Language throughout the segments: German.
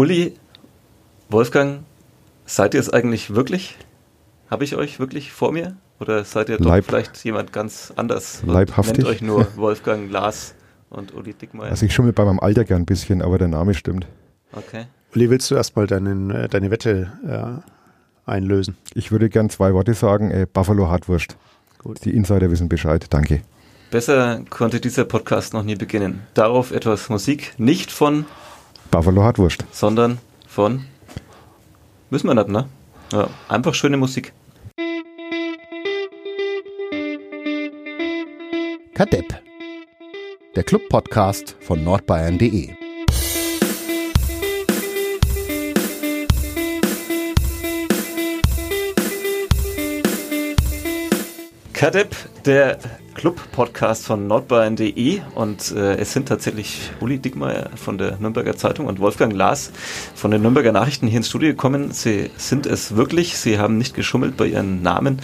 Uli, Wolfgang, seid ihr es eigentlich wirklich? Habe ich euch wirklich vor mir? Oder seid ihr doch Leib- vielleicht jemand ganz anders? Leibhaftig. Nennt euch nur Wolfgang, Lars und Uli Dickmeyer. Also ich schummel bei meinem Alter gern ein bisschen, aber der Name stimmt. Okay. Uli, willst du erstmal deinen, äh, deine Wette äh, einlösen? Ich würde gern zwei Worte sagen. Äh, Buffalo Hartwurst. Gut. Die Insider wissen Bescheid. Danke. Besser konnte dieser Podcast noch nie beginnen. Darauf etwas Musik, nicht von, Buffalo Hartwurst. sondern von. Müssen wir nicht, ne? Ja, einfach schöne Musik. Kadepp. Der Club-Podcast von nordbayern.de. Kadepp, der Club-Podcast von nordbayern.de und äh, es sind tatsächlich Uli Dickmeyer von der Nürnberger Zeitung und Wolfgang Lars von den Nürnberger Nachrichten hier ins Studio gekommen. Sie sind es wirklich, sie haben nicht geschummelt bei ihren Namen.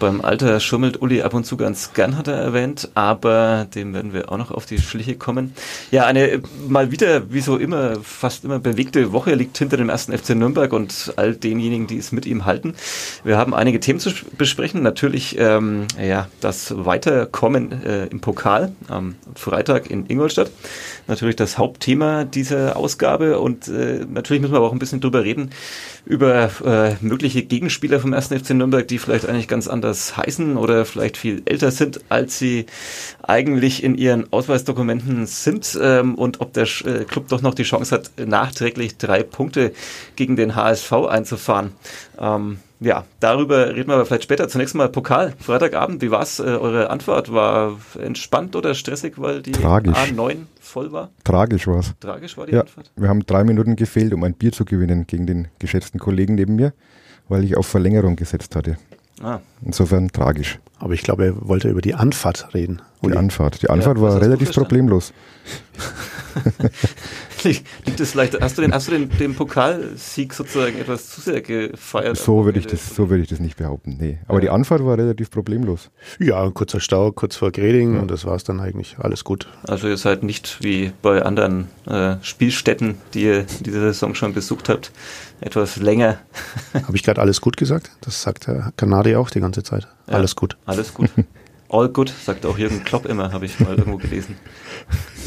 Beim Alter schummelt Uli ab und zu ganz gern, hat er erwähnt, aber dem werden wir auch noch auf die Schliche kommen. Ja, eine mal wieder, wie so immer, fast immer bewegte Woche liegt hinter dem ersten FC Nürnberg und all denjenigen, die es mit ihm halten. Wir haben einige Themen zu besprechen. Natürlich ähm, ja, das Weiterkommen äh, im Pokal am Freitag in Ingolstadt. Natürlich das Hauptthema dieser Ausgabe und äh, natürlich müssen wir aber auch ein bisschen drüber reden, über äh, mögliche Gegenspieler vom 1. FC Nürnberg, die vielleicht eigentlich ganz anders heißen oder vielleicht viel älter sind, als sie eigentlich in ihren Ausweisdokumenten sind ähm, und ob der äh, Club doch noch die Chance hat, nachträglich drei Punkte gegen den HSV einzufahren. Ähm, ja, darüber reden wir aber vielleicht später. Zunächst mal Pokal, Freitagabend, wie war's? Äh, eure Antwort war entspannt oder stressig, weil die Tragisch. A9 voll war? Tragisch war's. Tragisch war die Ja, Antwort? wir haben drei Minuten gefehlt, um ein Bier zu gewinnen gegen den geschätzten Kollegen neben mir, weil ich auf Verlängerung gesetzt hatte. Ah, Insofern tragisch. Aber ich glaube, er wollte über die Anfahrt reden. Die. Anfahrt. Die Anfahrt was war relativ problemlos. Liegt es vielleicht, hast du den, hast du den, den Pokalsieg sozusagen etwas zu sehr gefeiert? So würde ich das, so würde ich das nicht behaupten. Nee. Aber Ja. die Anfahrt war relativ problemlos. Ja, ein kurzer Stau kurz vor Greding und das war es dann eigentlich. Alles gut. Also ihr seid nicht wie bei anderen äh, Spielstätten, die ihr diese Saison schon besucht habt, etwas länger. Habe ich gerade alles gut gesagt? Das sagt der Kanadier auch die ganze Zeit. Ja. Alles gut. Alles gut. All good, sagt auch Jürgen Klopp immer, habe ich mal irgendwo gelesen.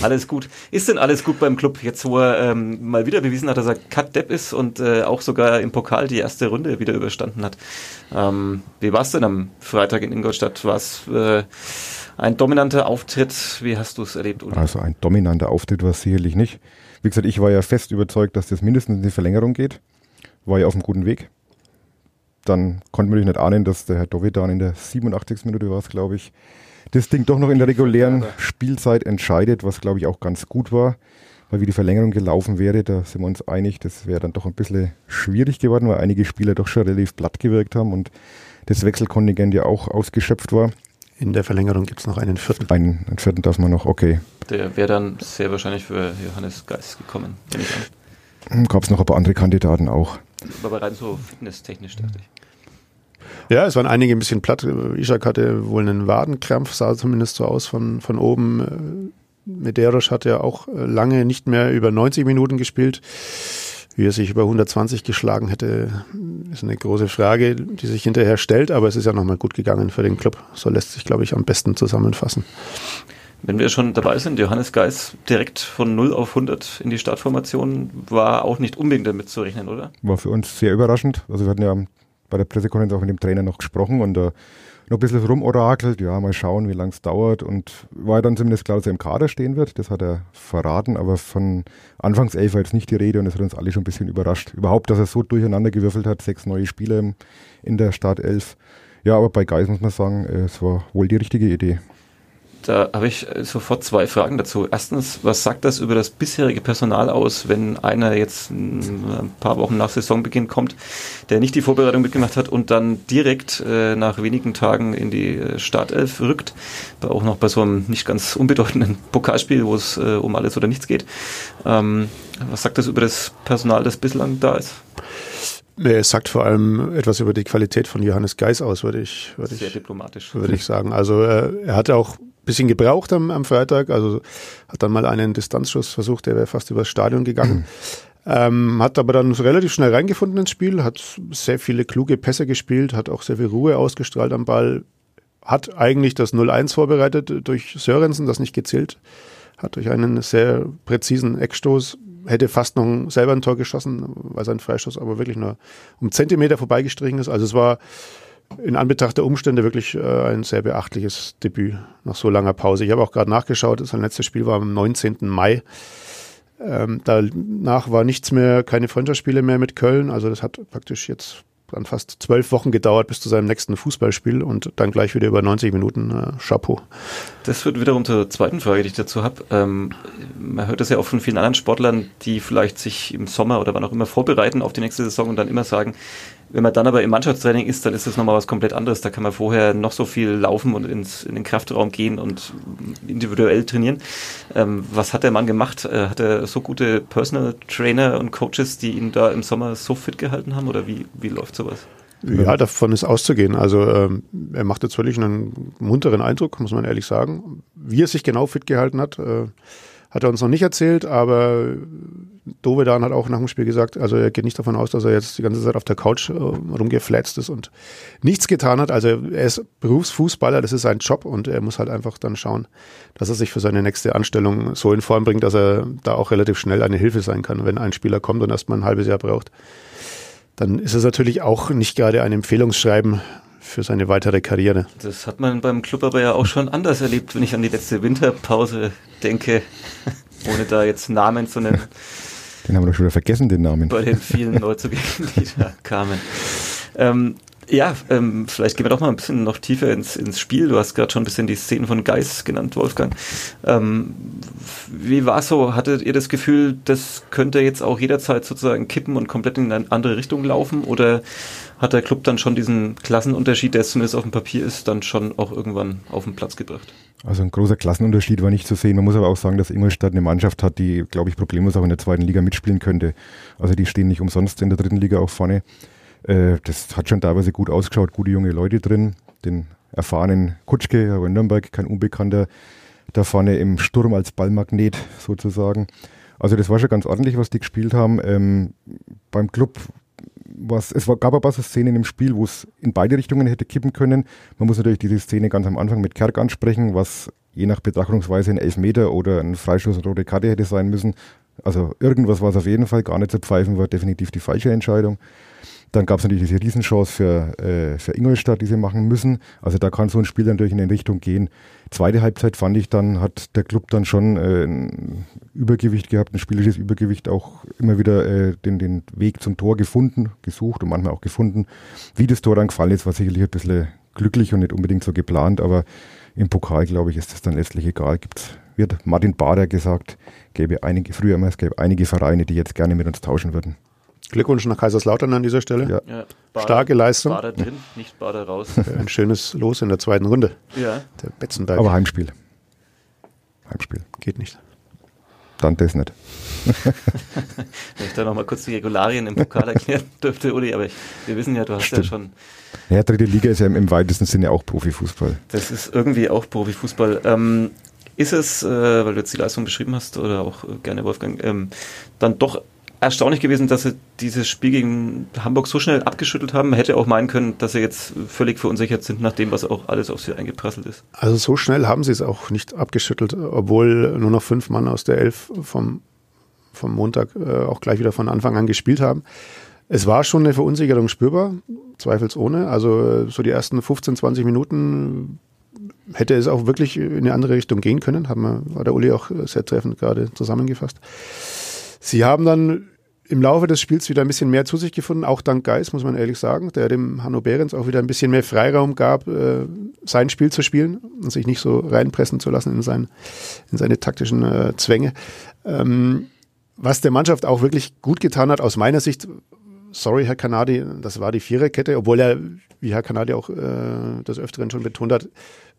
Alles gut. Ist denn alles gut beim Club, jetzt wo er ähm, mal wieder bewiesen hat, dass er Cut Depp ist und äh, auch sogar im Pokal die erste Runde wieder überstanden hat? Ähm, wie war es denn am Freitag in Ingolstadt? War es äh, ein dominanter Auftritt? Wie hast du es erlebt, Uli? Also ein dominanter Auftritt war es sicherlich nicht. Wie gesagt, ich war ja fest überzeugt, dass das mindestens in die Verlängerung geht. War ja auf einem guten Weg. Dann konnte man natürlich nicht ahnen, dass der Herr Dovedan in der 87. Minute war es, glaube ich, das Ding doch noch in der regulären Spielzeit entscheidet, was glaube ich auch ganz gut war. Weil wie die Verlängerung gelaufen wäre, da sind wir uns einig, das wäre dann doch ein bisschen schwierig geworden, weil einige Spieler doch schon relativ platt gewirkt haben und das Wechselkontingent ja auch ausgeschöpft war. In der Verlängerung gibt es noch einen vierten. Einen, einen vierten darf man noch, okay. Der wäre dann sehr wahrscheinlich für Johannes Geist gekommen, an. Gab es noch ein paar andere Kandidaten auch. Aber rein so fitnesstechnisch, dachte ich. Ja, es waren einige ein bisschen platt. Ishak hatte wohl einen Wadenkrampf, sah zumindest so aus von, von oben. Medeiros hat ja auch lange nicht mehr über 90 Minuten gespielt. Wie er sich über 120 geschlagen hätte, ist eine große Frage, die sich hinterher stellt, aber es ist ja nochmal gut gegangen für den Club. So lässt sich, glaube ich, am besten zusammenfassen. Wenn wir schon dabei sind, Johannes Geis direkt von 0 auf 100 in die Startformation war auch nicht unbedingt damit zu rechnen, oder? War für uns sehr überraschend. Also wir hatten ja bei der Pressekonferenz auch mit dem Trainer noch gesprochen und da noch ein bisschen rumorakelt. Ja, mal schauen, wie lange es dauert. Und war dann zumindest klar, dass er im Kader stehen wird. Das hat er verraten, aber von Anfangs elf war jetzt nicht die Rede und das hat uns alle schon ein bisschen überrascht. Überhaupt, dass er so durcheinander gewürfelt hat. Sechs neue Spieler in der Startelf. Ja, aber bei Geis muss man sagen, äh, es war wohl die richtige Idee. Da habe ich sofort zwei Fragen dazu. Erstens, was sagt das über das bisherige Personal aus, wenn einer jetzt ein paar Wochen nach Saisonbeginn kommt, der nicht die Vorbereitung mitgemacht hat und dann direkt äh, nach wenigen Tagen in die äh, Startelf rückt, auch noch bei so einem nicht ganz unbedeutenden Pokalspiel, wo es äh, um alles oder nichts geht. Ähm, was sagt das über das Personal, das bislang da ist? Nee, Es sagt vor allem etwas über die Qualität von Johannes Geis aus, würde ich, würde Sehr ich, diplomatisch. würde ich sagen. Also äh, er hatte auch bisschen gebraucht am, am Freitag, also hat dann mal einen Distanzschuss versucht, der wäre fast übers Stadion gegangen. Ähm, hat aber dann relativ schnell reingefunden ins Spiel, hat sehr viele kluge Pässe gespielt, hat auch sehr viel Ruhe ausgestrahlt am Ball, hat eigentlich das 0-1 vorbereitet durch Sörensen, das nicht gezählt hat durch einen sehr präzisen Eckstoß, hätte fast noch selber ein Tor geschossen, weil sein Freistoß aber wirklich nur um Zentimeter vorbeigestrichen ist. Also es war in Anbetracht der Umstände wirklich äh, ein sehr beachtliches Debüt nach so langer Pause. Ich habe auch gerade nachgeschaut, sein letztes Spiel war am 19. Mai. Ähm, danach war nichts mehr, keine Freundschaftsspiele mehr mit Köln. Also das hat praktisch jetzt dann fast zwölf Wochen gedauert bis zu seinem nächsten Fußballspiel und dann gleich wieder über 90 Minuten äh, Chapeau. Das führt wiederum zur zweiten Frage, die ich dazu habe. Ähm, man hört das ja auch von vielen anderen Sportlern, die vielleicht sich im Sommer oder wann auch immer vorbereiten auf die nächste Saison und dann immer sagen, wenn man dann aber im Mannschaftstraining ist, dann ist das nochmal was komplett anderes. Da kann man vorher noch so viel laufen und ins, in den Kraftraum gehen und individuell trainieren. Ähm, was hat der Mann gemacht? Äh, hat er so gute Personal Trainer und Coaches, die ihn da im Sommer so fit gehalten haben oder wie, wie läuft sowas? Ja, davon ist auszugehen. Also ähm, er macht jetzt wirklich einen munteren Eindruck, muss man ehrlich sagen. Wie er sich genau fit gehalten hat, äh, hat er uns noch nicht erzählt, aber Dovedan hat auch nach dem Spiel gesagt, also er geht nicht davon aus, dass er jetzt die ganze Zeit auf der Couch äh, rumgeflätzt ist und nichts getan hat. Also er ist Berufsfußballer, das ist sein Job und er muss halt einfach dann schauen, dass er sich für seine nächste Anstellung so in Form bringt, dass er da auch relativ schnell eine Hilfe sein kann. Wenn ein Spieler kommt und erstmal ein halbes Jahr braucht, dann ist es natürlich auch nicht gerade ein Empfehlungsschreiben für seine weitere Karriere. Das hat man beim Club aber ja auch schon anders erlebt, wenn ich an die letzte Winterpause denke, ohne da jetzt Namen zu nennen. Den haben wir doch schon wieder vergessen, den Namen. Bei den vielen Neuzugängen, die da kamen. Ähm, ja, ähm, vielleicht gehen wir doch mal ein bisschen noch tiefer ins, ins Spiel. Du hast gerade schon ein bisschen die Szenen von Geist genannt, Wolfgang. Ähm, wie war es so? Hattet ihr das Gefühl, das könnte jetzt auch jederzeit sozusagen kippen und komplett in eine andere Richtung laufen? Oder hat der Club dann schon diesen Klassenunterschied, der zumindest auf dem Papier ist, dann schon auch irgendwann auf den Platz gebracht? Also ein großer Klassenunterschied war nicht zu sehen. Man muss aber auch sagen, dass Ingolstadt eine Mannschaft hat, die, glaube ich, problemlos auch in der zweiten Liga mitspielen könnte. Also die stehen nicht umsonst in der dritten Liga auch vorne. Äh, das hat schon teilweise gut ausgeschaut, gute junge Leute drin. Den erfahrenen Kutschke, aber in Nürnberg kein Unbekannter, da vorne im Sturm als Ballmagnet sozusagen. Also das war schon ganz ordentlich, was die gespielt haben. Ähm, beim Club was, es war, gab paar so Szenen im Spiel, wo es in beide Richtungen hätte kippen können. Man muss natürlich diese Szene ganz am Anfang mit Kerk ansprechen, was je nach Betrachtungsweise ein Elfmeter oder ein Freistoß oder rote Karte hätte sein müssen. Also irgendwas war es auf jeden Fall, gar nicht zu pfeifen, war definitiv die falsche Entscheidung. Dann gab es natürlich diese Riesenchance für, äh, für Ingolstadt, die sie machen müssen. Also da kann so ein Spiel natürlich in eine Richtung gehen. Zweite Halbzeit fand ich dann, hat der Club dann schon äh, ein Übergewicht gehabt, ein spielerisches Übergewicht, auch immer wieder äh, den, den Weg zum Tor gefunden, gesucht und manchmal auch gefunden. Wie das Tor dann gefallen ist, war sicherlich ein bisschen glücklich und nicht unbedingt so geplant, aber im Pokal, glaube ich, ist das dann letztlich egal. Gibt's, wird Martin Bader gesagt, gäbe einige, früher immer, es gäbe einige Vereine, die jetzt gerne mit uns tauschen würden. Glückwunsch nach Kaiserslautern an dieser Stelle. Ja. Ja, Bader, Starke Leistung. Bader drin, nicht Bader raus. Ein schönes Los in der zweiten Runde. Ja. Der Betzenberg. Aber Heimspiel. Heimspiel. Geht nicht. Dann das nicht. Wenn ich da nochmal kurz die Regularien im Pokal erklären dürfte, Uli, aber ich, wir wissen ja, du hast Stimmt. ja schon. Ja, dritte Liga ist ja im, im, weitesten Sinne auch Profifußball. Das ist irgendwie auch Profifußball. Ähm, ist es, äh, weil du jetzt die Leistung beschrieben hast, oder auch äh, gerne Wolfgang, ähm, dann doch erstaunlich gewesen, dass sie dieses Spiel gegen Hamburg so schnell abgeschüttelt haben. Man hätte auch meinen können, dass sie jetzt völlig verunsichert sind, nach dem, was auch alles auf sie eingeprasselt ist. Also so schnell haben sie es auch nicht abgeschüttelt, obwohl nur noch fünf Mann aus der Elf vom, vom Montag äh, auch gleich wieder von Anfang an gespielt haben. Es war schon eine Verunsicherung spürbar, zweifelsohne. Also so die ersten 15, 20 Minuten hätte es auch wirklich in eine andere Richtung gehen können, wir, war der Uli auch sehr treffend gerade zusammengefasst. Sie haben dann im Laufe des Spiels wieder ein bisschen mehr zu sich gefunden, auch dank Geis, muss man ehrlich sagen, der dem Hanno Behrens auch wieder ein bisschen mehr Freiraum gab, äh, sein Spiel zu spielen und sich nicht so reinpressen zu lassen in, sein, in seine taktischen äh, Zwänge. Ähm, was der Mannschaft auch wirklich gut getan hat, aus meiner Sicht, sorry, Herr Kanadi, das war die Viererkette, obwohl er, wie Herr Kanadi auch äh, des Öfteren schon betont hat,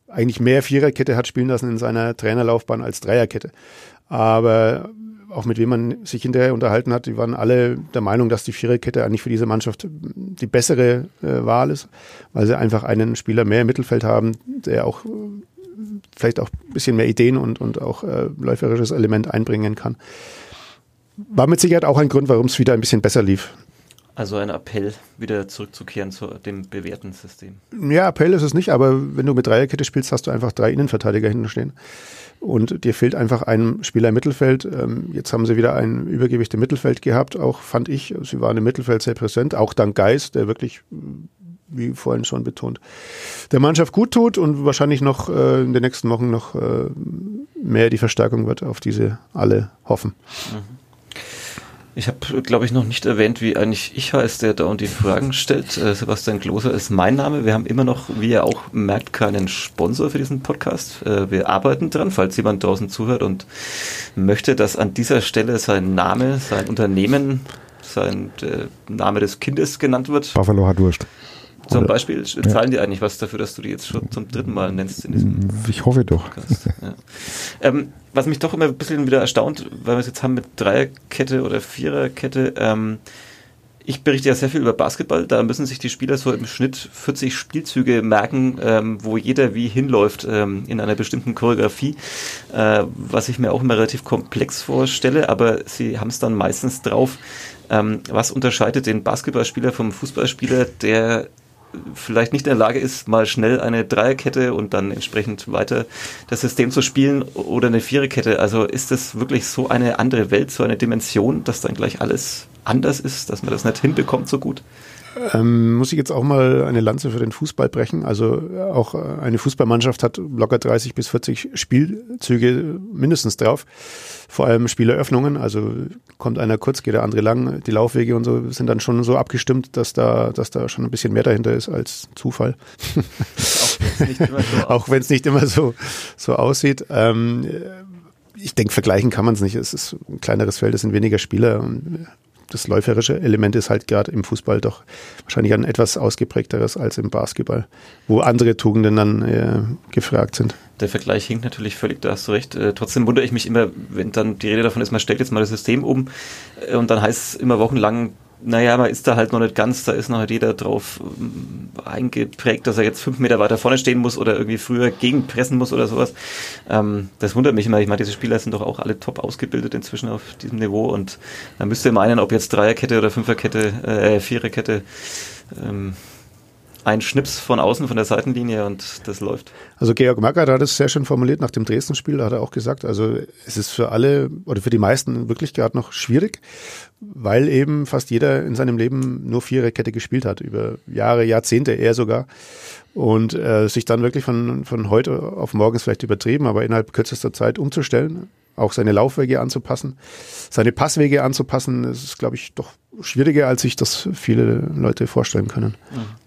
eigentlich mehr Viererkette hat spielen lassen in seiner Trainerlaufbahn als Dreierkette. Aber auch mit wem man sich hinterher unterhalten hat, die waren alle der Meinung, dass die Viererkette eigentlich für diese Mannschaft die bessere äh, Wahl ist, weil sie einfach einen Spieler mehr im Mittelfeld haben, der auch äh, vielleicht auch ein bisschen mehr Ideen und, und auch äh, läuferisches Element einbringen kann. war mit Sicherheit auch ein Grund, warum es wieder ein bisschen besser lief. Also ein Appell, wieder zurückzukehren zu dem bewährten System. Ja, Appell ist es nicht, aber wenn du mit Dreierkette spielst, hast du einfach drei Innenverteidiger hinten stehen. Und dir fehlt einfach ein Spieler im Mittelfeld. Ähm, jetzt haben sie wieder ein Übergewicht im Mittelfeld gehabt, auch fand ich. Sie waren im Mittelfeld sehr präsent, auch dank Geist, der wirklich, wie vorhin schon betont, der Mannschaft gut tut und wahrscheinlich noch äh, in den nächsten Wochen noch äh, mehr die Verstärkung wird, auf diese alle hoffen. Mhm. Ich habe, glaube ich, noch nicht erwähnt, wie eigentlich ich heiße, der da und die Fragen stellt. Äh, Sebastian Kloser ist mein Name. Wir haben immer noch, wie ihr auch merkt, keinen Sponsor für diesen Podcast. Äh, wir arbeiten dran, falls jemand draußen zuhört und möchte, dass an dieser Stelle sein Name, sein Unternehmen, sein äh, Name des Kindes genannt wird. Buffalo hat Durst. Zum Beispiel zahlen ja. die eigentlich was dafür, dass du die jetzt schon zum dritten Mal nennst in diesem Ich hoffe doch. Ja. Ähm, was mich doch immer ein bisschen wieder erstaunt, weil wir es jetzt haben mit Dreierkette oder Viererkette, ähm, ich berichte ja sehr viel über Basketball, da müssen sich die Spieler so im Schnitt 40 Spielzüge merken, ähm, wo jeder wie hinläuft ähm, in einer bestimmten Choreografie, äh, was ich mir auch immer relativ komplex vorstelle, aber sie haben es dann meistens drauf. Ähm, was unterscheidet den Basketballspieler vom Fußballspieler, der vielleicht nicht in der Lage ist, mal schnell eine Dreierkette und dann entsprechend weiter das System zu spielen oder eine Viererkette. Also ist das wirklich so eine andere Welt, so eine Dimension, dass dann gleich alles anders ist, dass man das nicht hinbekommt so gut? Ähm, muss ich jetzt auch mal eine Lanze für den Fußball brechen. Also auch eine Fußballmannschaft hat locker 30 bis 40 Spielzüge mindestens drauf. Vor allem Spieleröffnungen. Also kommt einer kurz, geht der andere lang. Die Laufwege und so sind dann schon so abgestimmt, dass da, dass da schon ein bisschen mehr dahinter ist als Zufall. auch wenn es nicht immer so, so aussieht. Ähm, ich denke, vergleichen kann man es nicht. Es ist ein kleineres Feld, es sind weniger Spieler. Und das läuferische Element ist halt gerade im Fußball doch wahrscheinlich ein etwas ausgeprägteres als im Basketball, wo andere Tugenden dann äh, gefragt sind. Der Vergleich hinkt natürlich völlig, da hast du recht. Äh, trotzdem wundere ich mich immer, wenn dann die Rede davon ist, man stellt jetzt mal das System um äh, und dann heißt es immer wochenlang, naja, man ist da halt noch nicht ganz, da ist noch jeder drauf ähm, eingeprägt, dass er jetzt fünf Meter weiter vorne stehen muss oder irgendwie früher gegenpressen muss oder sowas. Ähm, das wundert mich immer. Ich meine, diese Spieler sind doch auch alle top ausgebildet inzwischen auf diesem Niveau und da müsste meinen, ob jetzt Dreierkette oder Fünferkette, äh, Viererkette, ähm, ein Schnips von außen von der Seitenlinie und das läuft. Also Georg Magath hat es sehr schön formuliert nach dem Dresden-Spiel, da hat er auch gesagt, also es ist für alle oder für die meisten wirklich gerade noch schwierig, weil eben fast jeder in seinem Leben nur Viererkette gespielt hat, über Jahre, Jahrzehnte eher sogar. Und äh, sich dann wirklich von, von heute auf morgen ist vielleicht übertrieben, aber innerhalb kürzester Zeit umzustellen, auch seine Laufwege anzupassen, seine Passwege anzupassen, ist, glaube ich, doch schwieriger, als sich das viele Leute vorstellen können. Mhm.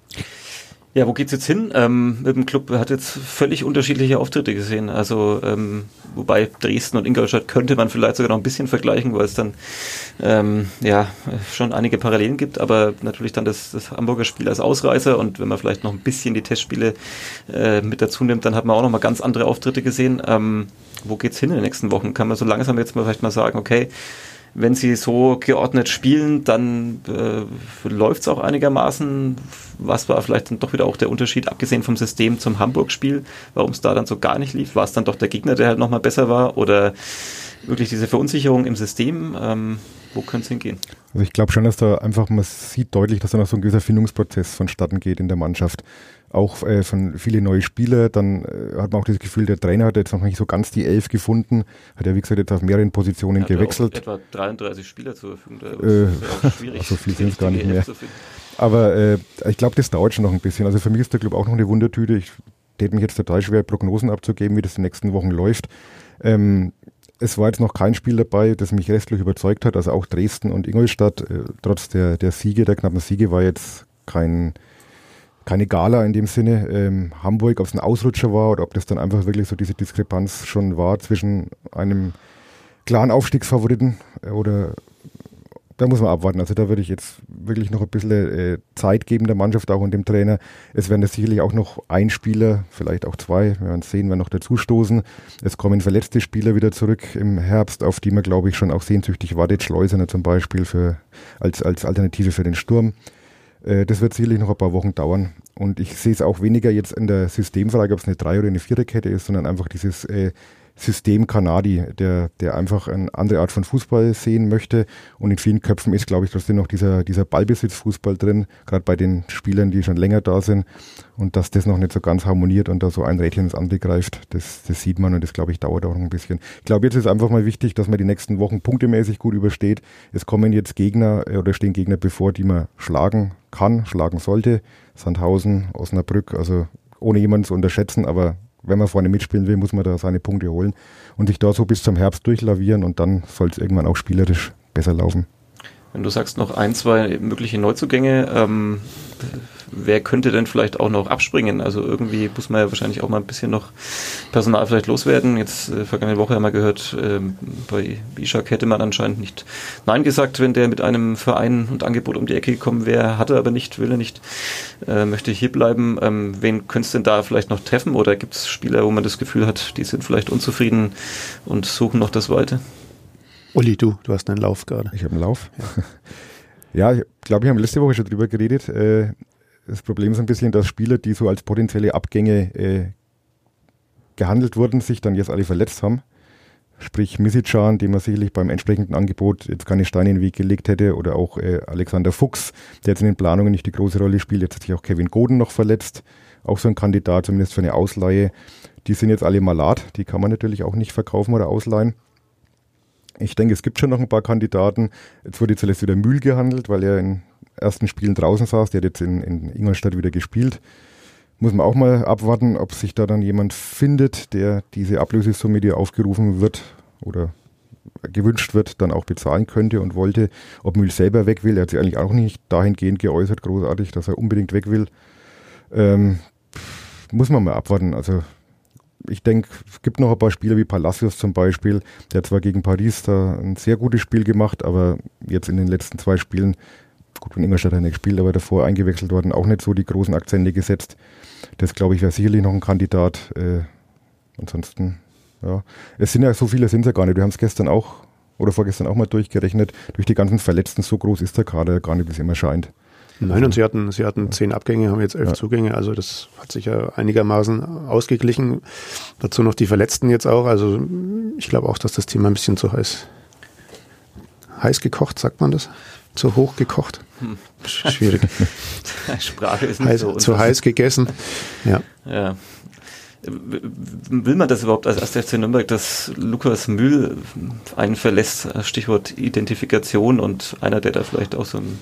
Ja, wo geht's jetzt hin? Ähm, mit dem Club hat jetzt völlig unterschiedliche Auftritte gesehen. Also ähm, wobei Dresden und Ingolstadt könnte man vielleicht sogar noch ein bisschen vergleichen, weil es dann ähm, ja schon einige Parallelen gibt, aber natürlich dann das, das Hamburger Spiel als Ausreißer und wenn man vielleicht noch ein bisschen die Testspiele äh, mit dazu nimmt, dann hat man auch noch mal ganz andere Auftritte gesehen. Ähm, wo geht's hin in den nächsten Wochen? Kann man so langsam jetzt mal vielleicht mal sagen, okay, wenn sie so geordnet spielen, dann äh, läuft es auch einigermaßen. Was war vielleicht dann doch wieder auch der Unterschied, abgesehen vom System zum Hamburg-Spiel, warum es da dann so gar nicht lief? War es dann doch der Gegner, der halt nochmal besser war? Oder wirklich diese Verunsicherung im System? Ähm, wo könnte es hingehen? Also ich glaube schon, dass da einfach, man sieht deutlich, dass da noch so ein gewisser Findungsprozess vonstatten geht in der Mannschaft auch äh, von viele neue Spieler. Dann äh, hat man auch das Gefühl, der Trainer hat jetzt noch nicht so ganz die Elf gefunden. Hat ja, wie gesagt, jetzt auf mehreren Positionen hat gewechselt. Ja etwa 33 Spieler zur Verfügung. Äh, ist ja schwierig. So viel sind es gar nicht mehr. Aber äh, ich glaube, das dauert schon noch ein bisschen. Also für mich ist der Club auch noch eine Wundertüte. Ich täte mich jetzt total schwer, Prognosen abzugeben, wie das in den nächsten Wochen läuft. Ähm, es war jetzt noch kein Spiel dabei, das mich restlich überzeugt hat. Also auch Dresden und Ingolstadt, äh, trotz der, der Siege, der knappen Siege, war jetzt kein, keine Gala in dem Sinne. Ähm, Hamburg, ob es ein Ausrutscher war oder ob das dann einfach wirklich so diese Diskrepanz schon war zwischen einem klaren Aufstiegsfavoriten äh, oder da muss man abwarten. Also da würde ich jetzt wirklich noch ein bisschen äh, Zeit geben der Mannschaft auch und dem Trainer. Es werden da sicherlich auch noch ein Spieler, vielleicht auch zwei, wir werden sehen, wer noch dazustoßen. Es kommen verletzte Spieler wieder zurück im Herbst, auf die man glaube ich schon auch sehnsüchtig wartet. Schleusener zum Beispiel für, als, als Alternative für den Sturm. Äh, das wird sicherlich noch ein paar Wochen dauern. Und ich sehe es auch weniger jetzt in der Systemfrage, ob es eine Drei- oder eine Viererkette ist, sondern einfach dieses äh, System Kanadi, der, der einfach eine andere Art von Fußball sehen möchte. Und in vielen Köpfen ist, glaube ich, trotzdem noch dieser, dieser Ballbesitzfußball drin, gerade bei den Spielern, die schon länger da sind. Und dass das noch nicht so ganz harmoniert und da so ein Rädchen ins andere greift, das, das sieht man und das, glaube ich, dauert auch noch ein bisschen. Ich glaube, jetzt ist einfach mal wichtig, dass man die nächsten Wochen punktemäßig gut übersteht. Es kommen jetzt Gegner äh, oder stehen Gegner bevor, die man schlagen kann, schlagen sollte. Sandhausen, Osnabrück, also ohne jemanden zu unterschätzen, aber wenn man vorne mitspielen will, muss man da seine Punkte holen und sich da so bis zum Herbst durchlavieren und dann soll es irgendwann auch spielerisch besser laufen. Wenn du sagst noch ein, zwei mögliche Neuzugänge, ähm, wer könnte denn vielleicht auch noch abspringen? Also irgendwie muss man ja wahrscheinlich auch mal ein bisschen noch Personal vielleicht loswerden. Jetzt äh, vergangene Woche haben wir gehört, äh, bei Ishak hätte man anscheinend nicht Nein gesagt, wenn der mit einem Verein und Angebot um die Ecke gekommen wäre, hat er aber nicht, will er nicht, äh, möchte hier bleiben. Ähm, wen könntest du denn da vielleicht noch treffen? Oder gibt es Spieler, wo man das Gefühl hat, die sind vielleicht unzufrieden und suchen noch das Weite? Uli, du, du hast einen Lauf gerade. Ich habe einen Lauf. Ja, ja ich glaube, wir haben letzte Woche schon drüber geredet. Äh, das Problem ist ein bisschen, dass Spieler, die so als potenzielle Abgänge äh, gehandelt wurden, sich dann jetzt alle verletzt haben. Sprich Misicjan, dem man sicherlich beim entsprechenden Angebot jetzt keine Steine in den Weg gelegt hätte, oder auch äh, Alexander Fuchs, der jetzt in den Planungen nicht die große Rolle spielt. Jetzt hat sich auch Kevin Goden noch verletzt, auch so ein Kandidat zumindest für eine Ausleihe. Die sind jetzt alle malat, die kann man natürlich auch nicht verkaufen oder ausleihen. Ich denke, es gibt schon noch ein paar Kandidaten. Jetzt wurde zuletzt wieder Mühl gehandelt, weil er in ersten Spielen draußen saß. Der hat jetzt in, in Ingolstadt wieder gespielt. Muss man auch mal abwarten, ob sich da dann jemand findet, der diese Ablösesumme, die aufgerufen wird oder gewünscht wird, dann auch bezahlen könnte und wollte. Ob Mühl selber weg will, er hat sich eigentlich auch nicht dahingehend geäußert, großartig, dass er unbedingt weg will. Ähm, muss man mal abwarten. Also ich denke, es gibt noch ein paar Spieler wie Palacios zum Beispiel. Der hat zwar gegen Paris da ein sehr gutes Spiel gemacht, aber jetzt in den letzten zwei Spielen, gut, von Ingolstadt hat er nicht gespielt, aber davor eingewechselt worden, auch nicht so die großen Akzente gesetzt. Das glaube ich wäre sicherlich noch ein Kandidat. Äh, ansonsten, ja. Es sind ja so viele sind es ja gar nicht. Wir haben es gestern auch oder vorgestern auch mal durchgerechnet. Durch die ganzen Verletzten so groß ist der Kader gar nicht, wie es immer scheint. Nein, und sie hatten, sie hatten zehn Abgänge, haben jetzt elf ja. Zugänge, also das hat sich ja einigermaßen ausgeglichen. Dazu noch die Verletzten jetzt auch, also ich glaube auch, dass das Thema ein bisschen zu heiß, heiß gekocht, sagt man das? Zu hoch gekocht? Hm. Schwierig. Sprache ist nicht heiß, so. Zu heiß gegessen, ja. Ja. Will man das überhaupt als FC Nürnberg, dass Lukas Mühl einen verlässt, Stichwort Identifikation und einer, der da vielleicht auch so ein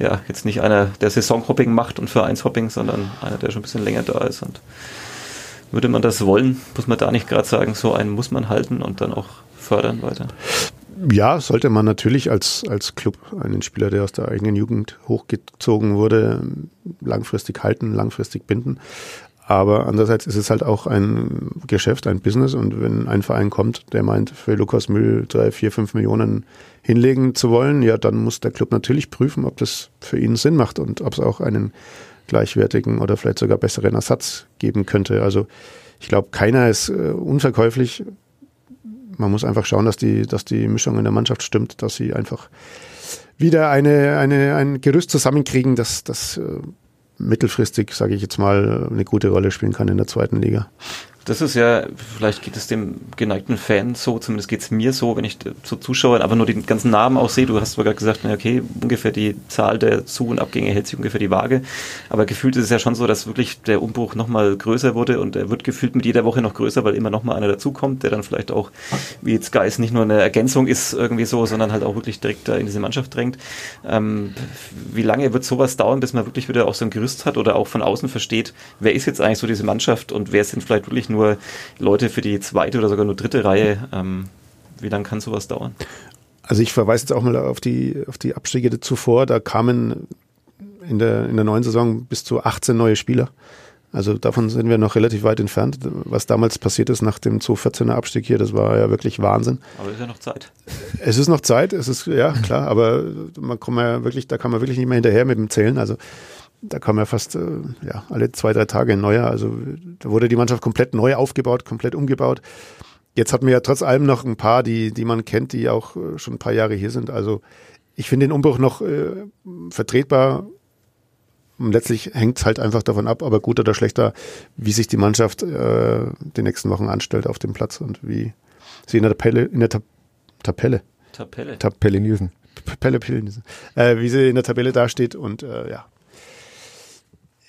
ja, jetzt nicht einer, der Saisonhopping macht und Vereinshopping, sondern einer, der schon ein bisschen länger da ist. Und würde man das wollen, muss man da nicht gerade sagen, so einen muss man halten und dann auch fördern weiter. Ja, sollte man natürlich als, als Club einen Spieler, der aus der eigenen Jugend hochgezogen wurde, langfristig halten, langfristig binden. Aber andererseits ist es halt auch ein Geschäft, ein Business. Und wenn ein Verein kommt, der meint, für Lukas Müll drei, vier, fünf Millionen hinlegen zu wollen, ja, dann muss der Club natürlich prüfen, ob das für ihn Sinn macht und ob es auch einen gleichwertigen oder vielleicht sogar besseren Ersatz geben könnte. Also ich glaube, keiner ist äh, unverkäuflich. Man muss einfach schauen, dass die, dass die Mischung in der Mannschaft stimmt, dass sie einfach wieder eine, eine, ein Gerüst zusammenkriegen, das, das äh, mittelfristig, sage ich jetzt mal, eine gute Rolle spielen kann in der zweiten Liga. Das ist ja, vielleicht geht es dem geneigten Fan so, zumindest geht es mir so, wenn ich so Zuschauer aber nur den ganzen Namen auch sehe. Du hast gerade gesagt, na okay, ungefähr die Zahl der Zu- und Abgänge hält sich ungefähr die Waage. Aber gefühlt ist es ja schon so, dass wirklich der Umbruch nochmal größer wurde und er wird gefühlt mit jeder Woche noch größer, weil immer nochmal einer dazukommt, der dann vielleicht auch, wie jetzt Geist, nicht nur eine Ergänzung ist irgendwie so, sondern halt auch wirklich direkt da in diese Mannschaft drängt. Ähm, wie lange wird sowas dauern, bis man wirklich wieder auch so ein Gerüst hat oder auch von außen versteht, wer ist jetzt eigentlich so diese Mannschaft und wer sind vielleicht wirklich nur Leute für die zweite oder sogar nur dritte Reihe. Ähm, wie lange kann sowas dauern? Also ich verweise jetzt auch mal auf die, auf die Abstiege zuvor. Da kamen in der, in der neuen Saison bis zu 18 neue Spieler. Also davon sind wir noch relativ weit entfernt. Was damals passiert ist nach dem 2014er Abstieg hier, das war ja wirklich Wahnsinn. Aber es ist ja noch Zeit. Es ist noch Zeit, es ist, ja klar, aber man kann ja wirklich, da kann man wirklich nicht mehr hinterher mit dem Zählen. Also da kam ja fast äh, ja, alle zwei, drei Tage ein neuer. Also da wurde die Mannschaft komplett neu aufgebaut, komplett umgebaut. Jetzt hatten wir ja trotz allem noch ein paar, die, die man kennt, die auch äh, schon ein paar Jahre hier sind. Also ich finde den Umbruch noch äh, vertretbar, Und letztlich hängt es halt einfach davon ab, aber gut oder schlechter, wie sich die Mannschaft äh, die nächsten Wochen anstellt auf dem Platz und wie sie in der Tabelle, in der Ta Tabelle. Tabelle. Tabelle Nielsen. Pelle Pillen, äh, wie sie in der Tabelle dasteht und äh, ja.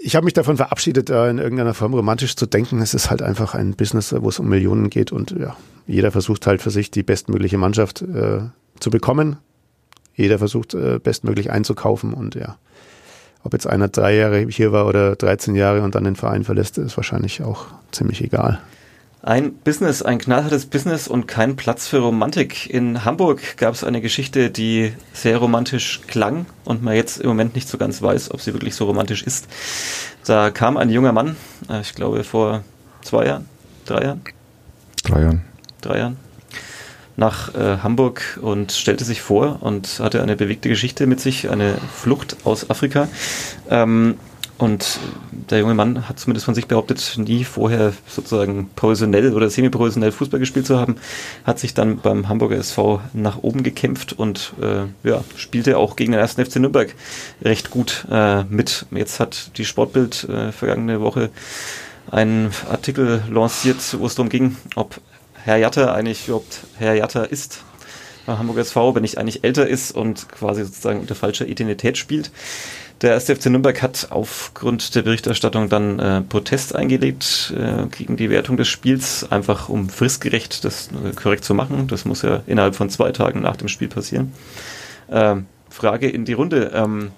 Ich habe mich davon verabschiedet, da in irgendeiner Form romantisch zu denken. Es ist halt einfach ein Business, wo es um Millionen geht und ja, jeder versucht halt für sich die bestmögliche Mannschaft äh, zu bekommen. Jeder versucht äh, bestmöglich einzukaufen und ja, ob jetzt einer drei Jahre hier war oder 13 Jahre und dann den Verein verlässt, ist wahrscheinlich auch ziemlich egal. Ein Business, ein knallhartes Business und kein Platz für Romantik. In Hamburg gab es eine Geschichte, die sehr romantisch klang und man jetzt im Moment nicht so ganz weiß, ob sie wirklich so romantisch ist. Da kam ein junger Mann, äh, ich glaube vor zwei Jahren, drei Jahren? Drei Jahren. Drei Jahren. Nach äh, Hamburg und stellte sich vor und hatte eine bewegte Geschichte mit sich, eine Flucht aus Afrika. Ähm, und der junge Mann hat zumindest von sich behauptet, nie vorher sozusagen professionell oder semi-professionell Fußball gespielt zu haben, hat sich dann beim Hamburger SV nach oben gekämpft und äh, ja, spielte auch gegen den ersten FC Nürnberg recht gut äh, mit. Jetzt hat die Sportbild äh, vergangene Woche einen Artikel lanciert, wo es darum ging, ob Herr Jatter eigentlich überhaupt Herr Jatter ist beim Hamburger SV, wenn nicht eigentlich älter ist und quasi sozusagen unter falscher Identität spielt. Der 1. FC Nürnberg hat aufgrund der Berichterstattung dann äh, Protest eingelegt äh, gegen die Wertung des Spiels, einfach um fristgerecht das äh, korrekt zu machen. Das muss ja innerhalb von zwei Tagen nach dem Spiel passieren. Ähm, Frage in die Runde. Ähm,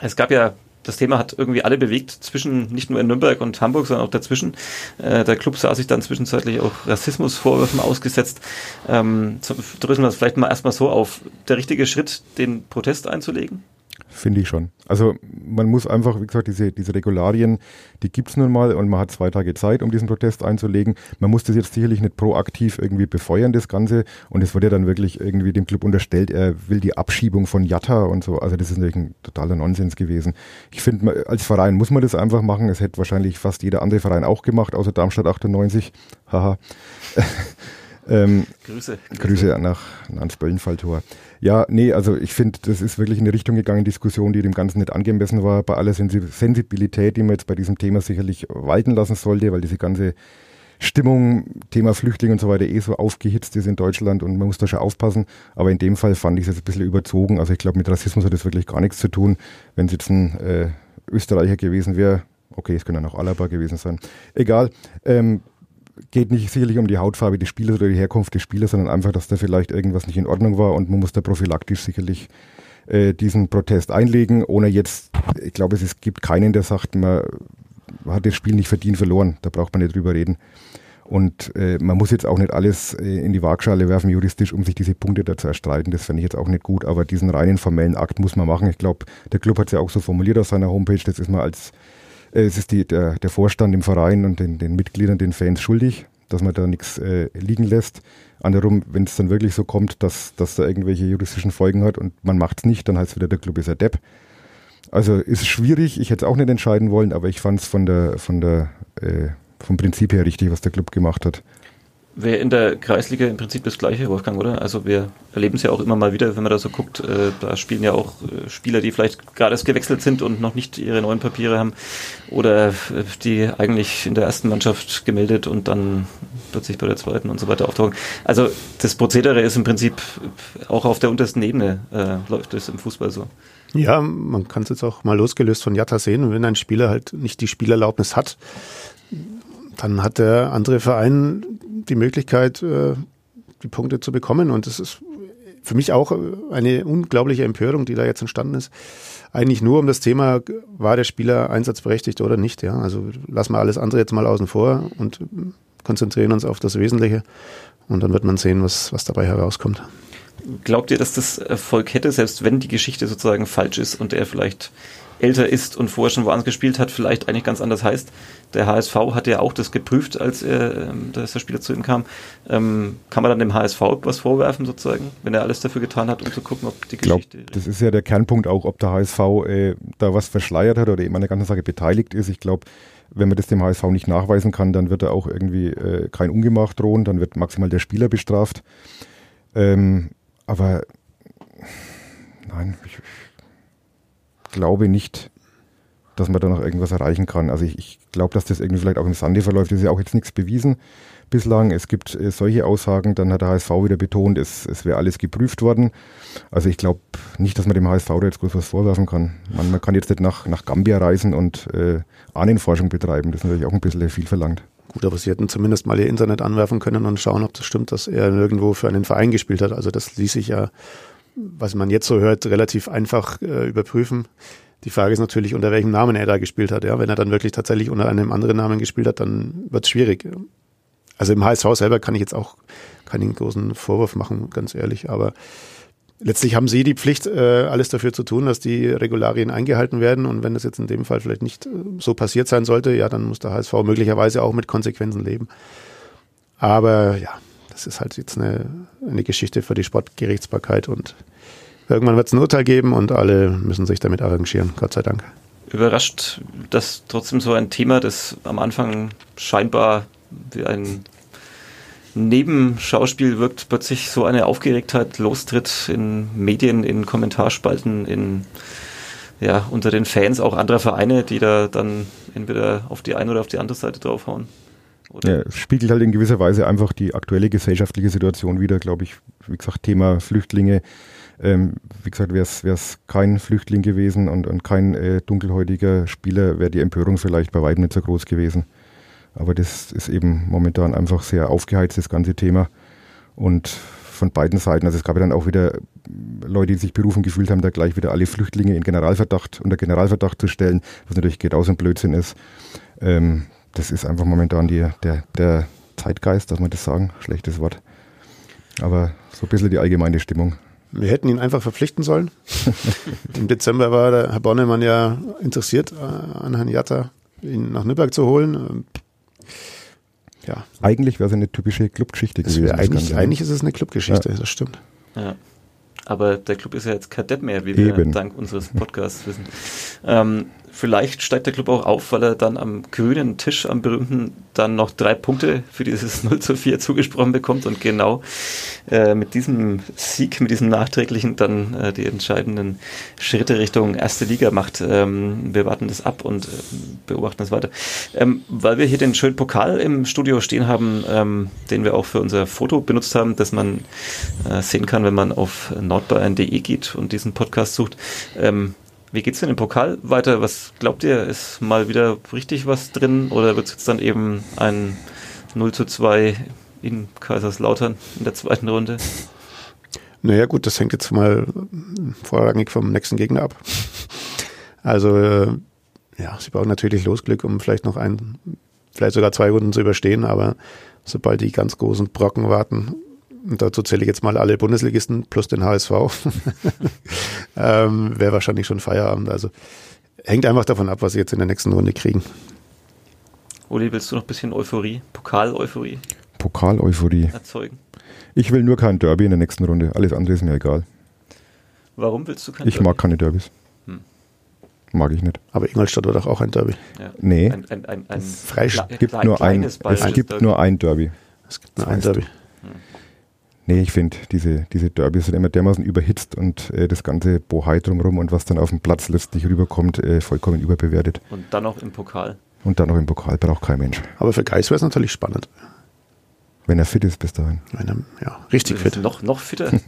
es gab ja das Thema hat irgendwie alle bewegt, zwischen nicht nur in Nürnberg und Hamburg, sondern auch dazwischen. Äh, der Club sah sich dann zwischenzeitlich auch Rassismusvorwürfen ausgesetzt. Ähm, dröseln wir es vielleicht mal erstmal so auf. Der richtige Schritt, den Protest einzulegen? Finde ich schon. Also man muss einfach, wie gesagt, diese, diese Regularien, die gibt's nun mal und man hat zwei Tage Zeit, um diesen Protest einzulegen. Man muss das jetzt sicherlich nicht proaktiv irgendwie befeuern, das Ganze. Und es wurde ja dann wirklich irgendwie dem Club unterstellt, er will die Abschiebung von Jatta und so. Also das ist natürlich ein totaler Nonsens gewesen. Ich finde, als Verein muss man das einfach machen. Es hätte wahrscheinlich fast jeder andere Verein auch gemacht, außer Darmstadt 98. Haha. ähm, Grüße, Grüße. Grüße nach, ans Böllenfalltor. Ja, nee, also ich finde, das ist wirklich in eine Richtung gegangen, Diskussion, die dem Ganzen nicht angemessen war, bei aller Sensibilität, die man jetzt bei diesem Thema sicherlich walten lassen sollte, weil diese ganze Stimmung, Thema Flüchtling und so weiter eh so aufgehitzt ist in Deutschland und man muss da schon aufpassen. Aber in dem Fall fand ich es jetzt ein bisschen überzogen. Also ich glaube, mit Rassismus hat das wirklich gar nichts zu tun. Wenn es jetzt ein äh, Österreicher gewesen wäre, okay, es können auch Alaba gewesen sein. Egal. Ähm, geht nicht sicherlich um die Hautfarbe des Spielers oder die Herkunft des Spielers, sondern einfach, dass da vielleicht irgendwas nicht in Ordnung war und man muss da prophylaktisch sicherlich äh, diesen Protest einlegen, ohne jetzt, ich glaube, es gibt keinen, der sagt, man hat das Spiel nicht verdient verloren, da braucht man nicht drüber reden. Und äh, man muss jetzt auch nicht alles äh, in die Waagschale werfen, juristisch, um sich diese Punkte da zu erstreiten. Das fände ich jetzt auch nicht gut, aber diesen reinen formellen Akt muss man machen. Ich glaube, der Club hat es ja auch so formuliert auf seiner Homepage, das ist man als es ist die, der, der Vorstand im Verein und den, den Mitgliedern, den Fans schuldig, dass man da nichts äh, liegen lässt. Andersrum, wenn es dann wirklich so kommt, dass, dass da irgendwelche juristischen Folgen hat und man macht es nicht, dann heißt es wieder, der Club ist ein Depp. Also ist schwierig, ich hätte es auch nicht entscheiden wollen, aber ich fand es von der, von der, äh, vom Prinzip her richtig, was der Club gemacht hat. Wäre in der Kreisliga im Prinzip das gleiche, Wolfgang, oder? Also wir erleben es ja auch immer mal wieder, wenn man da so guckt, äh, da spielen ja auch äh, Spieler, die vielleicht gerade erst gewechselt sind und noch nicht ihre neuen Papiere haben oder äh, die eigentlich in der ersten Mannschaft gemeldet und dann plötzlich bei der zweiten und so weiter auftauchen. Also das Prozedere ist im Prinzip auch auf der untersten Ebene äh, läuft es im Fußball so. Ja, man kann es jetzt auch mal losgelöst von Jatta sehen, wenn ein Spieler halt nicht die Spielerlaubnis hat, dann hat der andere Verein die Möglichkeit, äh, die Punkte zu bekommen. Und das ist für mich auch eine unglaubliche Empörung, die da jetzt entstanden ist. Eigentlich nur um das Thema, war der Spieler einsatzberechtigt oder nicht. Ja? Also lassen wir alles andere jetzt mal außen vor und konzentrieren uns auf das Wesentliche. Und dann wird man sehen, was, was dabei herauskommt. Glaubt ihr, dass das Erfolg hätte, selbst wenn die Geschichte sozusagen falsch ist und er vielleicht älter ist und vorher schon woanders gespielt hat, vielleicht eigentlich ganz anders heißt. Der HSV hat ja auch das geprüft, als er, ähm, als der Spieler zu ihm kam. Ähm, kann man dann dem HSV was vorwerfen, sozusagen, wenn er alles dafür getan hat, um zu gucken, ob die Geschichte. Ich glaube, das ist ja der Kernpunkt auch, ob der HSV äh, da was verschleiert hat oder eben an der ganzen Sache beteiligt ist. Ich glaube, wenn man das dem HSV nicht nachweisen kann, dann wird er auch irgendwie äh, kein Ungemach drohen, dann wird maximal der Spieler bestraft. Ähm, aber nein, ich, glaube nicht, dass man da noch irgendwas erreichen kann. Also ich, ich glaube, dass das irgendwie vielleicht auch im Sande verläuft. Das ist ja auch jetzt nichts bewiesen bislang. Es gibt äh, solche Aussagen, dann hat der HSV wieder betont, es, es wäre alles geprüft worden. Also ich glaube nicht, dass man dem HSV da jetzt groß was vorwerfen kann. Man, man kann jetzt nicht nach, nach Gambia reisen und äh, Ahnenforschung betreiben. Das ist natürlich auch ein bisschen viel verlangt. Gut, aber sie hätten zumindest mal ihr Internet anwerfen können und schauen, ob das stimmt, dass er nirgendwo für einen Verein gespielt hat. Also das ließ sich ja, was man jetzt so hört, relativ einfach äh, überprüfen. Die Frage ist natürlich, unter welchem Namen er da gespielt hat. Ja, wenn er dann wirklich tatsächlich unter einem anderen Namen gespielt hat, dann wird es schwierig. Also im HSV selber kann ich jetzt auch keinen großen Vorwurf machen, ganz ehrlich. Aber letztlich haben sie die Pflicht, äh, alles dafür zu tun, dass die Regularien eingehalten werden. Und wenn das jetzt in dem Fall vielleicht nicht äh, so passiert sein sollte, ja, dann muss der HSV möglicherweise auch mit Konsequenzen leben. Aber ja, das ist halt jetzt eine, eine Geschichte für die Sportgerichtsbarkeit und irgendwann wird es ein Urteil geben und alle müssen sich damit arrangieren, Gott sei Dank. Überrascht, dass trotzdem so ein Thema, das am Anfang scheinbar wie ein Nebenschauspiel wirkt, plötzlich so eine Aufgeregtheit lostritt in Medien, in Kommentarspalten, in ja, unter den Fans auch anderer Vereine, die da dann entweder auf die eine oder auf die andere Seite draufhauen. Oder? Ja, spiegelt halt in gewisser Weise einfach die aktuelle gesellschaftliche Situation wieder, glaube ich. Wie gesagt, Thema Flüchtlinge. Ähm, wie gesagt, wäre es kein Flüchtling gewesen und, und kein äh, dunkelhäutiger Spieler, wäre die Empörung vielleicht bei weitem nicht so groß gewesen. Aber das ist eben momentan einfach sehr aufgeheizt, das ganze Thema. Und von beiden Seiten, also es gab ja dann auch wieder Leute, die sich berufen gefühlt haben, da gleich wieder alle Flüchtlinge in Generalverdacht, unter Generalverdacht zu stellen, was natürlich genauso ein Blödsinn ist. Ähm, das ist einfach momentan die, der, der Zeitgeist, darf man das sagen? Schlechtes Wort. Aber so ein bisschen die allgemeine Stimmung. Wir hätten ihn einfach verpflichten sollen. Im Dezember war der Herr Bonnemann ja interessiert äh, an Herrn Jatta, ihn nach Nürnberg zu holen ja. Eigentlich wäre es eine typische Clubgeschichte gewesen. Eigentlich, eigentlich ist es eine Clubgeschichte, ja. das stimmt. Ja. Aber der Club ist ja jetzt Kadett mehr, wie wir dank unseres Podcasts wissen. Ähm, Vielleicht steigt der Club auch auf, weil er dann am grünen Tisch, am berühmten, dann noch drei Punkte für dieses 0 zu 4 zugesprochen bekommt und genau äh, mit diesem Sieg, mit diesem nachträglichen dann äh, die entscheidenden Schritte Richtung erste Liga macht. Ähm, wir warten das ab und äh, beobachten das weiter. Ähm, weil wir hier den schönen Pokal im Studio stehen haben, ähm, den wir auch für unser Foto benutzt haben, das man äh, sehen kann, wenn man auf nordbayern.de geht und diesen Podcast sucht. Wie geht's denn im Pokal weiter? Was glaubt ihr? Ist mal wieder richtig was drin oder wird es jetzt dann eben ein 0 zu 2 in Kaiserslautern in der zweiten Runde? Naja, gut, das hängt jetzt mal vorrangig vom nächsten Gegner ab. Also, äh, ja, sie brauchen natürlich Losglück, um vielleicht noch ein, vielleicht sogar zwei Runden zu überstehen, aber sobald die ganz großen Brocken warten, und dazu zähle ich jetzt mal alle Bundesligisten plus den HSV, ähm, wäre wahrscheinlich schon Feierabend. Also hängt einfach davon ab, was sie jetzt in der nächsten Runde kriegen. Uli, willst du noch ein bisschen Euphorie, Pokal-Euphorie? Pokal-Euphorie. Erzeugen. Ich will nur kein Derby in der nächsten Runde. Alles andere ist mir egal. Warum willst du kein ich Derby? Ich mag keine Derbys. Hm. Mag ich nicht. Aber Ingolstadt war doch auch ein Derby. Ja. Nee. Ein, ein, ein, ein es gibt, nur, ein, es gibt Derby. nur ein Derby. Es gibt nur ein Derby. Nee, ich finde, diese, diese Derbys sind immer dermaßen überhitzt und äh, das ganze Bohai drumherum und was dann auf dem Platz letztlich rüberkommt, äh, vollkommen überbewertet. Und dann noch im Pokal. Und dann noch im Pokal, braucht kein Mensch. Aber für Geis wäre es natürlich spannend. Wenn er fit ist bis dahin. Wenn er, ja, richtig fit. Noch, noch fitter.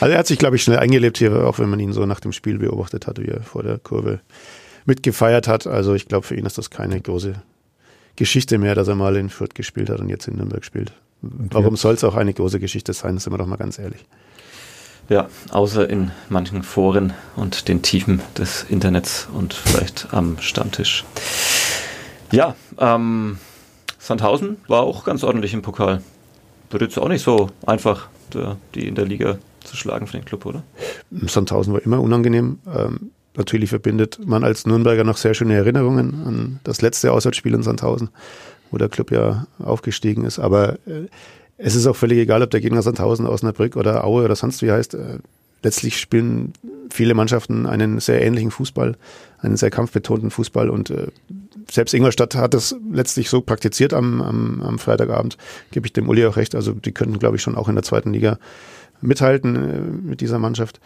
also er hat sich, glaube ich, schnell eingelebt hier, auch wenn man ihn so nach dem Spiel beobachtet hat, wie er vor der Kurve mitgefeiert hat. Also ich glaube, für ihn ist das keine große Geschichte mehr, dass er mal in Fürth gespielt hat und jetzt in Nürnberg spielt. Warum soll es auch eine große Geschichte sein, sind wir doch mal ganz ehrlich. Ja, außer in manchen Foren und den Tiefen des Internets und vielleicht am Stammtisch. Ja, ähm, Sandhausen war auch ganz ordentlich im Pokal. Wird jetzt auch nicht so einfach, die in der Liga zu schlagen für den Club, oder? Sandhausen war immer unangenehm. Ähm, natürlich verbindet man als Nürnberger noch sehr schöne Erinnerungen an das letzte Auswärtsspiel in Sandhausen, wo der Club ja aufgestiegen ist. Aber äh, es ist auch völlig egal, ob der Gegner Sandhausen, Osnabrück oder Aue oder sonst wie heißt. Äh, letztlich spielen viele Mannschaften einen sehr ähnlichen Fußball, einen sehr kampfbetonten Fußball und äh, selbst Ingolstadt hat das letztlich so praktiziert am, am, am Freitagabend, gebe ich dem Uli auch recht. Also die könnten, glaube ich, schon auch in der zweiten Liga mithalten äh, mit dieser Mannschaft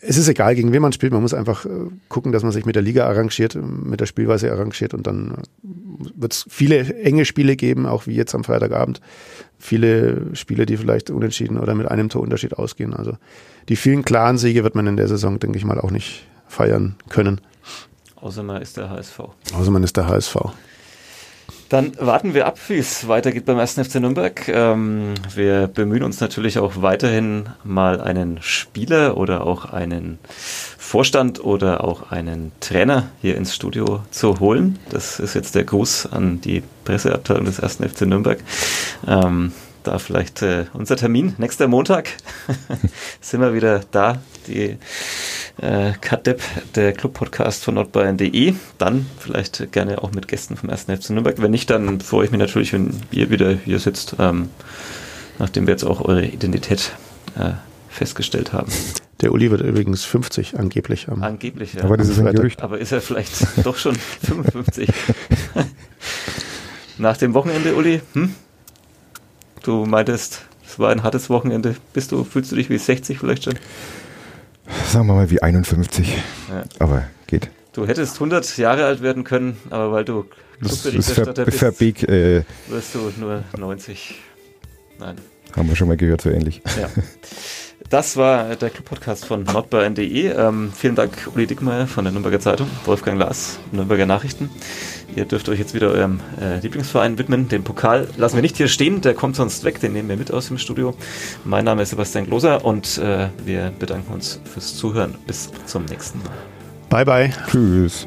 es ist egal, gegen wen man spielt. Man muss einfach äh, gucken, dass man sich mit der Liga arrangiert, mit der Spielweise arrangiert und dann äh, wird es viele enge Spiele geben, auch wie jetzt am Freitagabend. Viele Spiele, die vielleicht unentschieden oder mit einem Torunterschied ausgehen. Also die vielen klaren Siege wird man in der Saison, denke ich mal, auch nicht feiern können. Außer man ist der HSV. Außer man ist der HSV. Dann warten wir ab, wie es weitergeht beim 1. FC Nürnberg. Ähm, wir bemühen uns natürlich auch weiterhin mal einen Spieler oder auch einen Vorstand oder auch einen Trainer hier ins Studio zu holen. Das ist jetzt der Gruß an die Presseabteilung des 1. FC Nürnberg. Ähm, da vielleicht äh, unser Termin nächster Montag sind wir wieder da. Die äh, Kadepp, der Club-Podcast von nordbayern.de. Dann vielleicht gerne auch mit Gästen vom 1. FC Nürnberg. Wenn nicht, dann freue ich mich natürlich, wenn ihr wieder hier sitzt, ähm, nachdem wir jetzt auch eure Identität äh, festgestellt haben. Der Uli wird übrigens 50 angeblich. Am angeblich, ja. Aber das ist ein Gerücht. Aber ist er vielleicht doch schon 55? Nach dem Wochenende, Uli? Hm? Du meintest, es war ein hartes Wochenende. Bist du, fühlst du dich wie 60 vielleicht schon? Sagen wir mal wie 51. Ja. Aber geht. Du hättest 100 Jahre alt werden können, aber weil du Clubberichterstatter bist, äh, wirst du nur 90. Nein. Haben wir schon mal gehört, so ähnlich. Ja. Das war der Club-Podcast von nordbayern.de. Ähm, vielen Dank, Uli Dickmeyer von der Nürnberger Zeitung, Wolfgang Lars, Nürnberger Nachrichten. Ihr dürft euch jetzt wieder eurem äh, Lieblingsverein widmen. Den Pokal lassen wir nicht hier stehen, der kommt sonst weg, den nehmen wir mit aus dem Studio. Mein Name ist Sebastian Gloser und äh, wir bedanken uns fürs Zuhören. Bis zum nächsten Mal. Bye, bye. Tschüss.